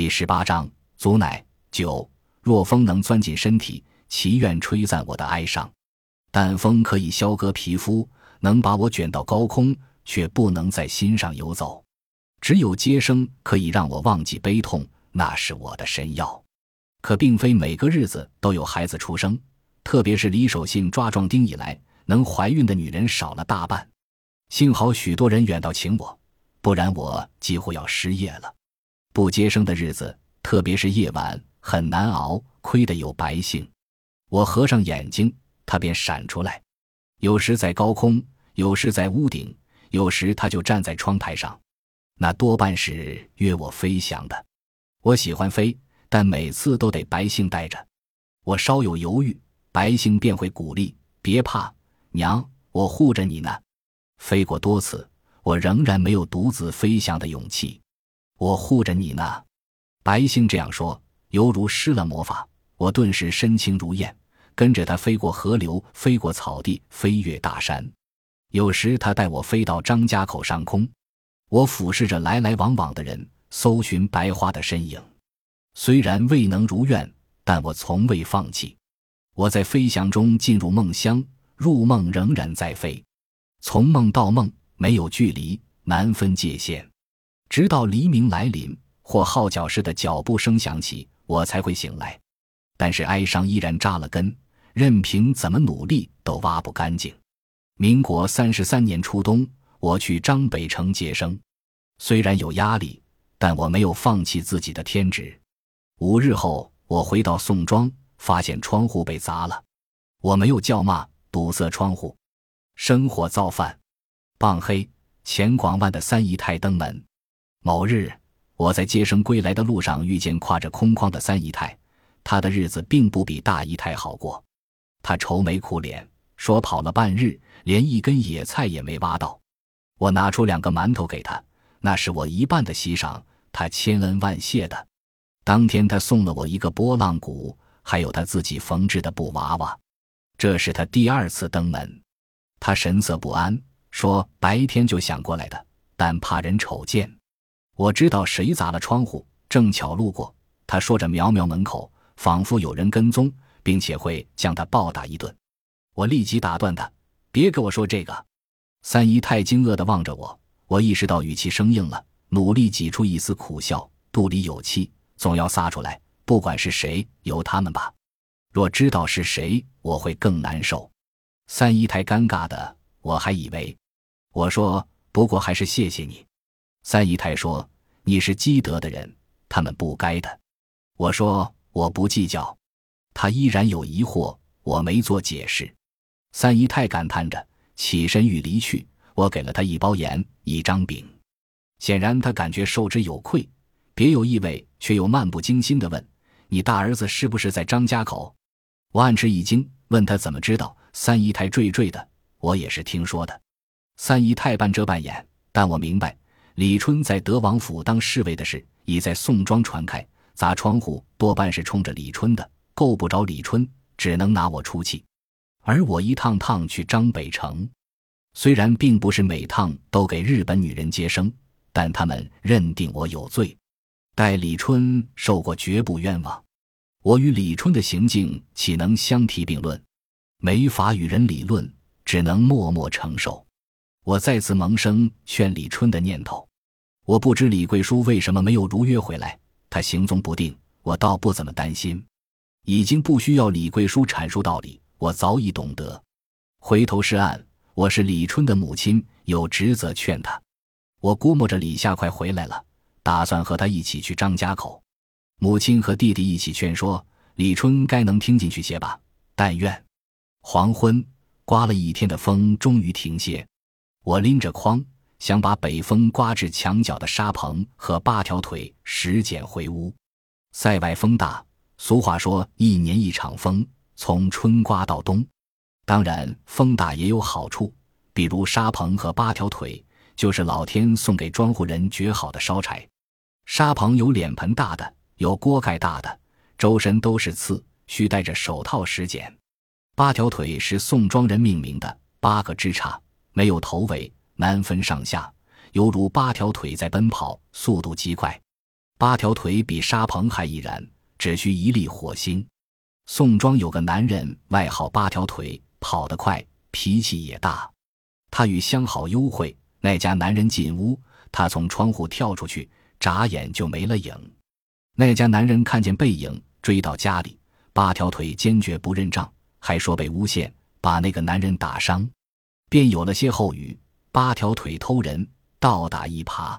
第十八章，足乃九。若风能钻进身体，祈愿吹散我的哀伤。但风可以削割皮肤，能把我卷到高空，却不能在心上游走。只有接生可以让我忘记悲痛，那是我的神药。可并非每个日子都有孩子出生，特别是李守信抓壮丁以来，能怀孕的女人少了大半。幸好许多人远道请我，不然我几乎要失业了。不接生的日子，特别是夜晚，很难熬。亏得有白姓，我合上眼睛，他便闪出来。有时在高空，有时在屋顶，有时他就站在窗台上。那多半是约我飞翔的。我喜欢飞，但每次都得白姓带着。我稍有犹豫，白姓便会鼓励：“别怕，娘，我护着你呢。”飞过多次，我仍然没有独自飞翔的勇气。我护着你呢，白星这样说，犹如施了魔法。我顿时身轻如燕，跟着他飞过河流，飞过草地，飞越大山。有时他带我飞到张家口上空，我俯视着来来往往的人，搜寻白花的身影。虽然未能如愿，但我从未放弃。我在飞翔中进入梦乡，入梦仍然在飞。从梦到梦没有距离，难分界限，直到黎明来临或号角式的脚步声响起，我才会醒来。但是哀伤依然扎了根，任凭怎么努力都挖不干净。民国三十三年初冬，我去张北城接生，虽然有压力，但我没有放弃自己的天职。五日后，我回到宋庄，发现窗户被砸了，我没有叫骂，堵塞窗户。生火造饭，傍黑，前广万的三姨太登门。某日，我在接生归来的路上遇见挎着空筐的三姨太，她的日子并不比大姨太好过。她愁眉苦脸，说跑了半日，连一根野菜也没挖到。我拿出两个馒头给她，那是我一半的席赏，她千恩万谢的。当天，她送了我一个拨浪鼓，还有她自己缝制的布娃娃。这是她第二次登门。他神色不安，说：“白天就想过来的，但怕人瞅见。我知道谁砸了窗户，正巧路过。”他说着，瞄瞄门口，仿佛有人跟踪，并且会将他暴打一顿。我立即打断他：“别跟我说这个。”三姨太惊愕地望着我，我意识到语气生硬了，努力挤出一丝苦笑，肚里有气，总要撒出来。不管是谁，由他们吧。若知道是谁，我会更难受。三姨太尴尬的，我还以为，我说不过还是谢谢你。三姨太说你是积德的人，他们不该的。我说我不计较。他依然有疑惑，我没做解释。三姨太感叹着，起身欲离去。我给了他一包盐，一张饼。显然他感觉受之有愧，别有意味却又漫不经心地问：“你大儿子是不是在张家口？”我暗吃一惊，问他怎么知道。三姨太惴惴的，我也是听说的。三姨太半遮半掩，但我明白，李春在德王府当侍卫的事已在宋庄传开，砸窗户多半是冲着李春的，够不着李春，只能拿我出气。而我一趟趟去张北城，虽然并不是每趟都给日本女人接生，但他们认定我有罪，待李春受过绝不冤枉。我与李春的行径岂能相提并论？没法与人理论，只能默默承受。我再次萌生劝李春的念头。我不知李贵书为什么没有如约回来，他行踪不定，我倒不怎么担心。已经不需要李贵书阐述道理，我早已懂得。回头是岸，我是李春的母亲，有职责劝他。我估摸着李夏快回来了，打算和他一起去张家口。母亲和弟弟一起劝说李春，该能听进去些吧？但愿。黄昏，刮了一天的风终于停歇。我拎着筐，想把北风刮至墙角的沙棚和八条腿拾捡回屋。塞外风大，俗话说“一年一场风”，从春刮到冬。当然，风大也有好处，比如沙棚和八条腿，就是老天送给庄户人绝好的烧柴。沙棚有脸盆大的，有锅盖大的，周身都是刺，需戴着手套拾捡。八条腿是宋庄人命名的，八个枝杈，没有头尾，难分上下，犹如八条腿在奔跑，速度极快。八条腿比沙鹏还易燃，只需一粒火星。宋庄有个男人，外号八条腿，跑得快，脾气也大。他与相好幽会，那家男人进屋，他从窗户跳出去，眨眼就没了影。那家男人看见背影，追到家里，八条腿坚决不认账，还说被诬陷，把那个男人打伤，便有了歇后语：八条腿偷人，倒打一耙。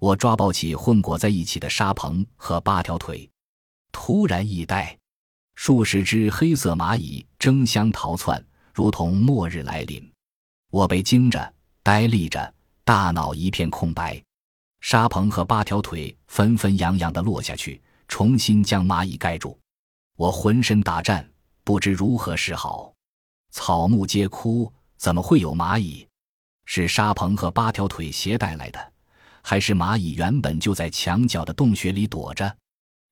我抓抱起混裹在一起的沙棚和八条腿，突然一呆，数十只黑色蚂蚁争相逃窜，如同末日来临。我被惊着，呆立着，大脑一片空白。沙棚和八条腿纷纷扬扬地落下去，重新将蚂蚁盖住。我浑身打颤，不知如何是好。草木皆枯，怎么会有蚂蚁？是沙棚和八条腿携带来的，还是蚂蚁原本就在墙角的洞穴里躲着？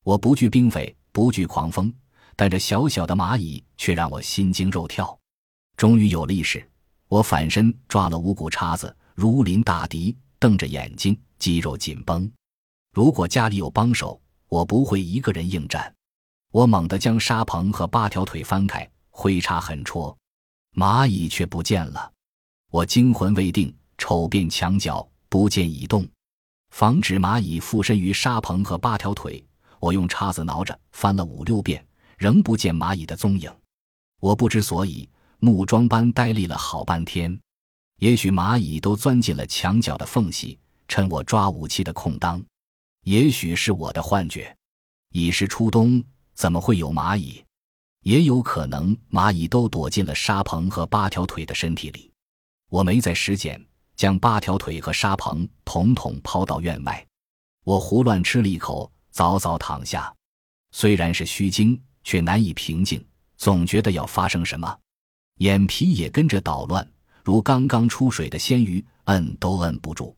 我不惧冰匪，不惧狂风，但这小小的蚂蚁却让我心惊肉跳。终于有了意识。我反身抓了五谷叉子，如临大敌，瞪着眼睛，肌肉紧绷。如果家里有帮手，我不会一个人应战。我猛地将沙棚和八条腿翻开，挥叉狠戳，蚂蚁却不见了。我惊魂未定，瞅遍墙角，不见蚁动。防止蚂蚁附身于沙棚和八条腿，我用叉子挠着，翻了五六遍，仍不见蚂蚁的踪影。我不知所以。木桩般呆立了好半天，也许蚂蚁都钻进了墙角的缝隙，趁我抓武器的空当；也许是我的幻觉。已是初冬，怎么会有蚂蚁？也有可能蚂蚁都躲进了沙棚和八条腿的身体里。我没在时间，将八条腿和沙棚统统抛到院外。我胡乱吃了一口，早早躺下。虽然是虚惊，却难以平静，总觉得要发生什么。眼皮也跟着捣乱，如刚刚出水的鲜鱼，摁都摁不住。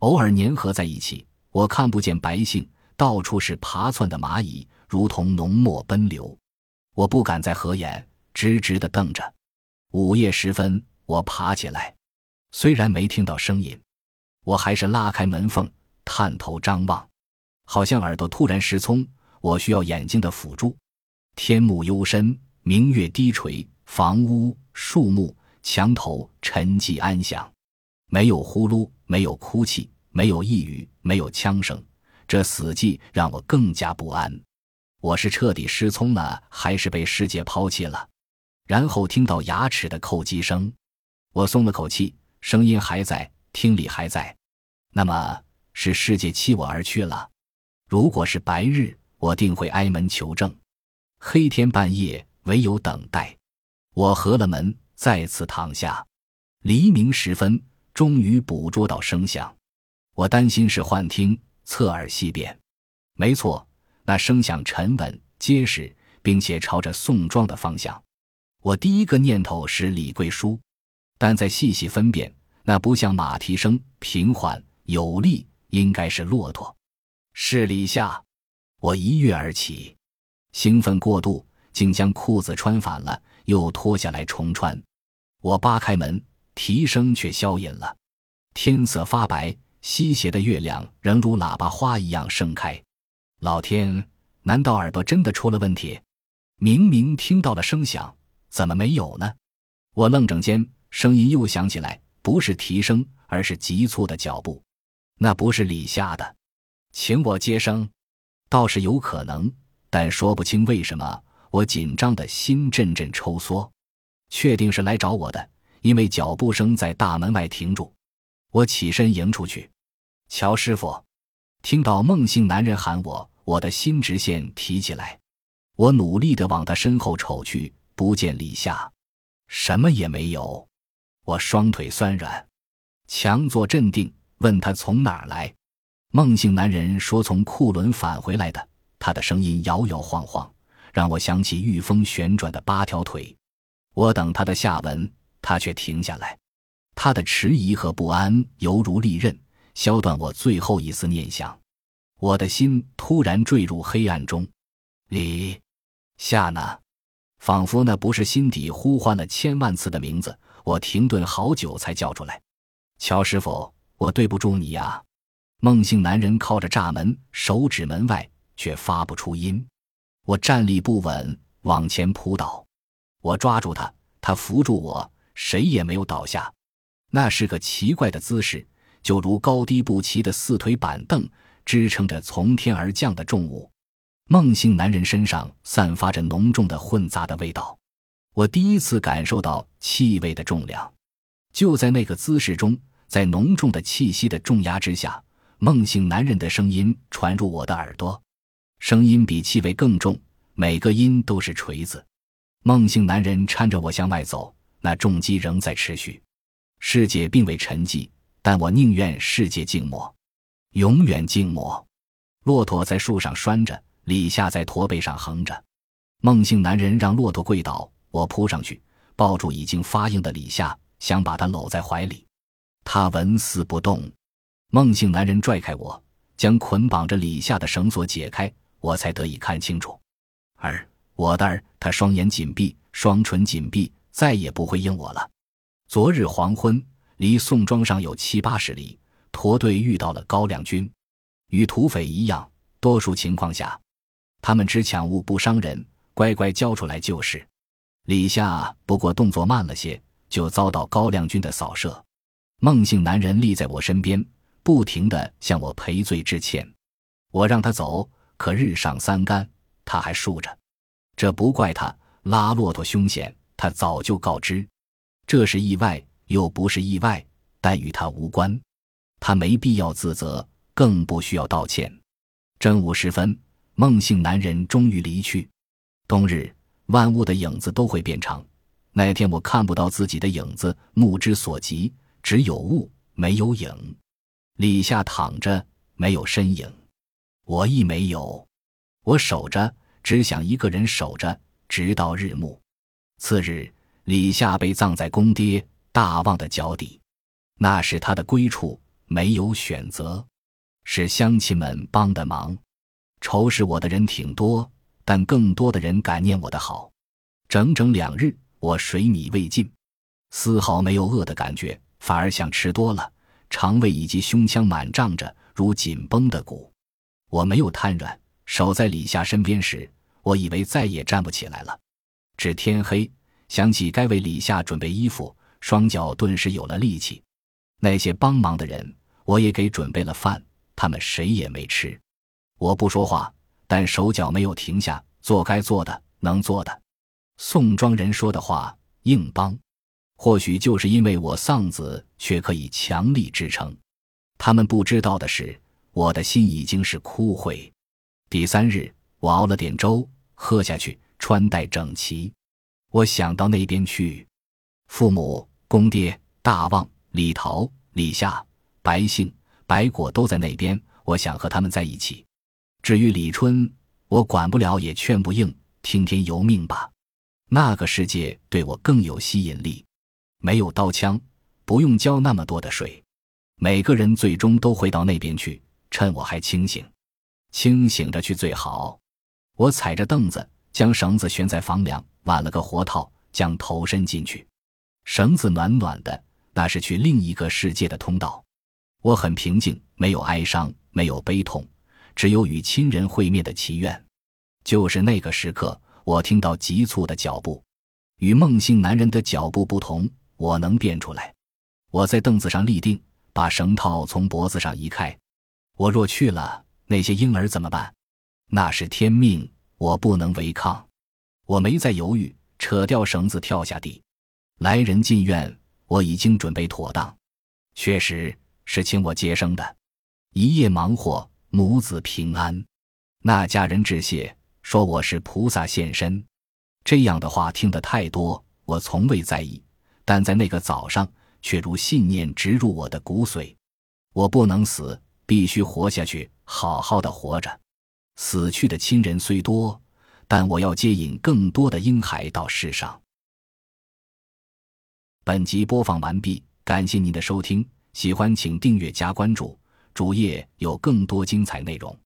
偶尔粘合在一起，我看不见白性，到处是爬窜的蚂蚁，如同浓墨奔流。我不敢再合眼，直直的瞪着。午夜时分，我爬起来，虽然没听到声音，我还是拉开门缝，探头张望，好像耳朵突然失聪。我需要眼睛的辅助。天幕幽深，明月低垂。房屋、树木、墙头沉寂安详，没有呼噜，没有哭泣，没有呓语，没有枪声。这死寂让我更加不安。我是彻底失聪了，还是被世界抛弃了？然后听到牙齿的叩击声，我松了口气，声音还在，听力还在。那么是世界弃我而去了？如果是白日，我定会挨门求证；黑天半夜，唯有等待。我合了门，再次躺下。黎明时分，终于捕捉到声响。我担心是幻听，侧耳细辨，没错，那声响沉稳结实，并且朝着宋庄的方向。我第一个念头是李贵书，但再细细分辨，那不像马蹄声，平缓有力，应该是骆驼。是李夏。我一跃而起，兴奋过度，竟将裤子穿反了。又脱下来重穿，我扒开门，啼声却消隐了。天色发白，西斜的月亮仍如喇叭花一样盛开。老天，难道耳朵真的出了问题？明明听到了声响，怎么没有呢？我愣怔间，声音又响起来，不是啼声，而是急促的脚步。那不是李夏的，请我接生，倒是有可能，但说不清为什么。我紧张的心阵阵抽缩，确定是来找我的，因为脚步声在大门外停住。我起身迎出去，乔师傅，听到孟姓男人喊我，我的心直线提起来。我努力的往他身后瞅去，不见李夏，什么也没有。我双腿酸软，强作镇定，问他从哪儿来。梦姓男人说从库伦返回来的，他的声音摇摇晃晃。让我想起御风旋转的八条腿，我等他的下文，他却停下来。他的迟疑和不安犹如利刃，削断我最后一丝念想。我的心突然坠入黑暗中。李夏呢？仿佛那不是心底呼唤了千万次的名字。我停顿好久才叫出来：“乔师傅，我对不住你呀。”孟姓男人靠着栅门，手指门外，却发不出音。我站立不稳，往前扑倒。我抓住他，他扶住我，谁也没有倒下。那是个奇怪的姿势，就如高低不齐的四腿板凳，支撑着从天而降的重物。孟姓男人身上散发着浓重的混杂的味道，我第一次感受到气味的重量。就在那个姿势中，在浓重的气息的重压之下，梦醒男人的声音传入我的耳朵，声音比气味更重，每个音都是锤子。梦醒男人搀着我向外走，那重击仍在持续。世界并未沉寂，但我宁愿世界静默，永远静默。骆驼在树上拴着，李夏在驼背上横着。梦醒男人让骆驼跪倒，我扑上去，抱住已经发硬的李夏，想把他搂在怀里。他纹丝不动。孟姓男人拽开我，将捆绑着李夏的绳索解开，我才得以看清楚。儿。我的儿，他双眼紧闭，双唇紧闭，再也不会应我了。昨日黄昏，离宋庄上有七八十里，驼队遇到了高亮军。与土匪一样，多数情况下，他们只抢物不伤人，乖乖交出来就是。李夏不过动作慢了些，就遭到高亮军的扫射。孟姓男人立在我身边，不停地向我赔罪致歉。我让他走，可日上三竿，他还竖着。这不怪他拉骆驼凶险，他早就告知。这是意外，又不是意外，但与他无关。他没必要自责，更不需要道歉。正午时分，孟姓男人终于离去。冬日，万物的影子都会变长。那天我看不到自己的影子，目之所及只有物，没有影。李下躺着，没有身影。我亦没有。我守着。只想一个人守着，直到日暮。次日，李夏被葬在公爹大旺的脚底，那是他的归处，没有选择，是乡亲们帮的忙。仇视我的人挺多，但更多的人感念我的好。整整两日，我水米未进，丝毫没有饿的感觉，反而像吃多了，肠胃以及胸腔满胀着，如紧绷的鼓。我没有瘫软。守在李夏身边时，我以为再也站不起来了。至天黑，想起该为李夏准备衣服，双脚顿时有了力气。那些帮忙的人，我也给准备了饭，他们谁也没吃。我不说话，但手脚没有停下，做该做的，能做的。宋庄人说的话，硬帮。或许就是因为我丧子，却可以强力支撑。他们不知道的是，我的心已经是枯萎。第三日，我熬了点粥，喝下去，穿戴整齐。我想到那边去，父母、公爹、大旺、李桃、李夏、白杏、白果都在那边，我想和他们在一起。至于李春，我管不了，也劝不应，听天由命吧。那个世界对我更有吸引力，没有刀枪，不用浇那么多的水，每个人最终都会到那边去，趁我还清醒。清醒着去最好。我踩着凳子，将绳子悬在房梁，挽了个活套，将头伸进去。绳子暖暖的，那是去另一个世界的通道。我很平静，没有哀伤，没有悲痛，只有与亲人会面的祈愿。就是那个时刻，我听到急促的脚步，与梦醒男人的脚步不同，我能辨出来。我在凳子上立定，把绳套从脖子上移开。我若去了。那些婴儿怎么办？那是天命，我不能违抗。我没再犹豫，扯掉绳子跳下地。来人进院，我已经准备妥当。确实是请我接生的。一夜忙活，母子平安。那家人致谢，说我是菩萨现身。这样的话听得太多，我从未在意。但在那个早上，却如信念植入我的骨髓。我不能死。必须活下去，好好的活着。死去的亲人虽多，但我要接引更多的婴孩到世上。本集播放完毕，感谢您的收听，喜欢请订阅加关注，主页有更多精彩内容。